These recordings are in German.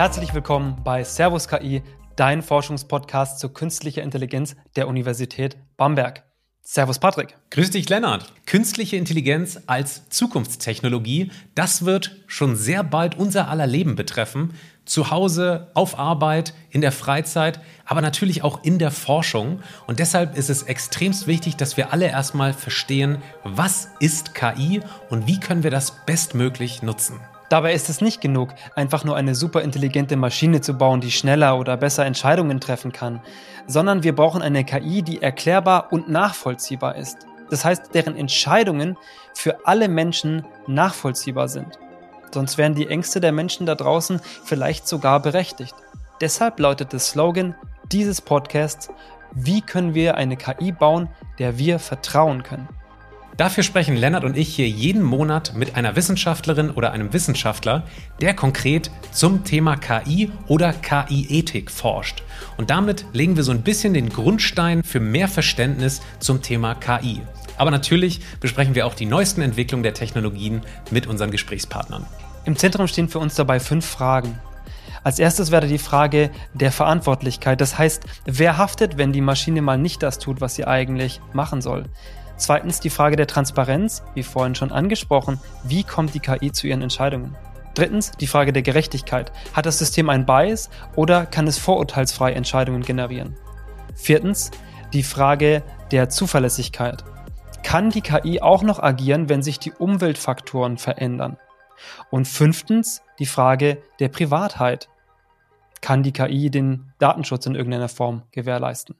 Herzlich willkommen bei Servus KI, dein Forschungspodcast zur künstlicher Intelligenz der Universität Bamberg. Servus Patrick. Grüß dich Lennart. Künstliche Intelligenz als Zukunftstechnologie, das wird schon sehr bald unser aller Leben betreffen. Zu Hause, auf Arbeit, in der Freizeit, aber natürlich auch in der Forschung. Und deshalb ist es extremst wichtig, dass wir alle erstmal verstehen, was ist KI und wie können wir das bestmöglich nutzen. Dabei ist es nicht genug, einfach nur eine super intelligente Maschine zu bauen, die schneller oder besser Entscheidungen treffen kann, sondern wir brauchen eine KI, die erklärbar und nachvollziehbar ist. Das heißt, deren Entscheidungen für alle Menschen nachvollziehbar sind. Sonst wären die Ängste der Menschen da draußen vielleicht sogar berechtigt. Deshalb lautet der Slogan dieses Podcasts, wie können wir eine KI bauen, der wir vertrauen können? Dafür sprechen Lennart und ich hier jeden Monat mit einer Wissenschaftlerin oder einem Wissenschaftler, der konkret zum Thema KI oder KI-Ethik forscht. Und damit legen wir so ein bisschen den Grundstein für mehr Verständnis zum Thema KI. Aber natürlich besprechen wir auch die neuesten Entwicklungen der Technologien mit unseren Gesprächspartnern. Im Zentrum stehen für uns dabei fünf Fragen. Als erstes wäre die Frage der Verantwortlichkeit. Das heißt, wer haftet, wenn die Maschine mal nicht das tut, was sie eigentlich machen soll? Zweitens die Frage der Transparenz, wie vorhin schon angesprochen, wie kommt die KI zu ihren Entscheidungen? Drittens die Frage der Gerechtigkeit. Hat das System ein Bias oder kann es vorurteilsfrei Entscheidungen generieren? Viertens die Frage der Zuverlässigkeit. Kann die KI auch noch agieren, wenn sich die Umweltfaktoren verändern? Und fünftens die Frage der Privatheit. Kann die KI den Datenschutz in irgendeiner Form gewährleisten?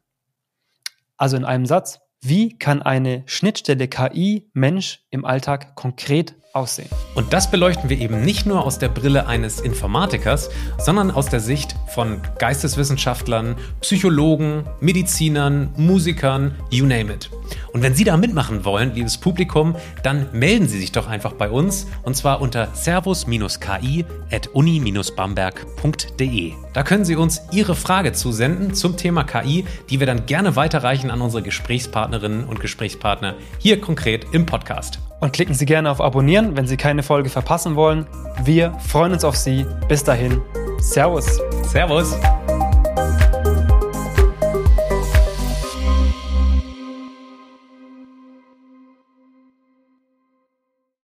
Also in einem Satz, wie kann eine Schnittstelle KI-Mensch im Alltag konkret aussehen? Und das beleuchten wir eben nicht nur aus der Brille eines Informatikers, sondern aus der Sicht von Geisteswissenschaftlern, Psychologen, Medizinern, Musikern, you name it. Und wenn Sie da mitmachen wollen, liebes Publikum, dann melden Sie sich doch einfach bei uns und zwar unter servus-ki.uni-bamberg.de. Da können Sie uns Ihre Frage zusenden zum Thema KI, die wir dann gerne weiterreichen an unsere Gesprächspartnerinnen und Gesprächspartner hier konkret im Podcast. Und klicken Sie gerne auf Abonnieren, wenn Sie keine Folge verpassen wollen. Wir freuen uns auf Sie. Bis dahin. Servus. Servus.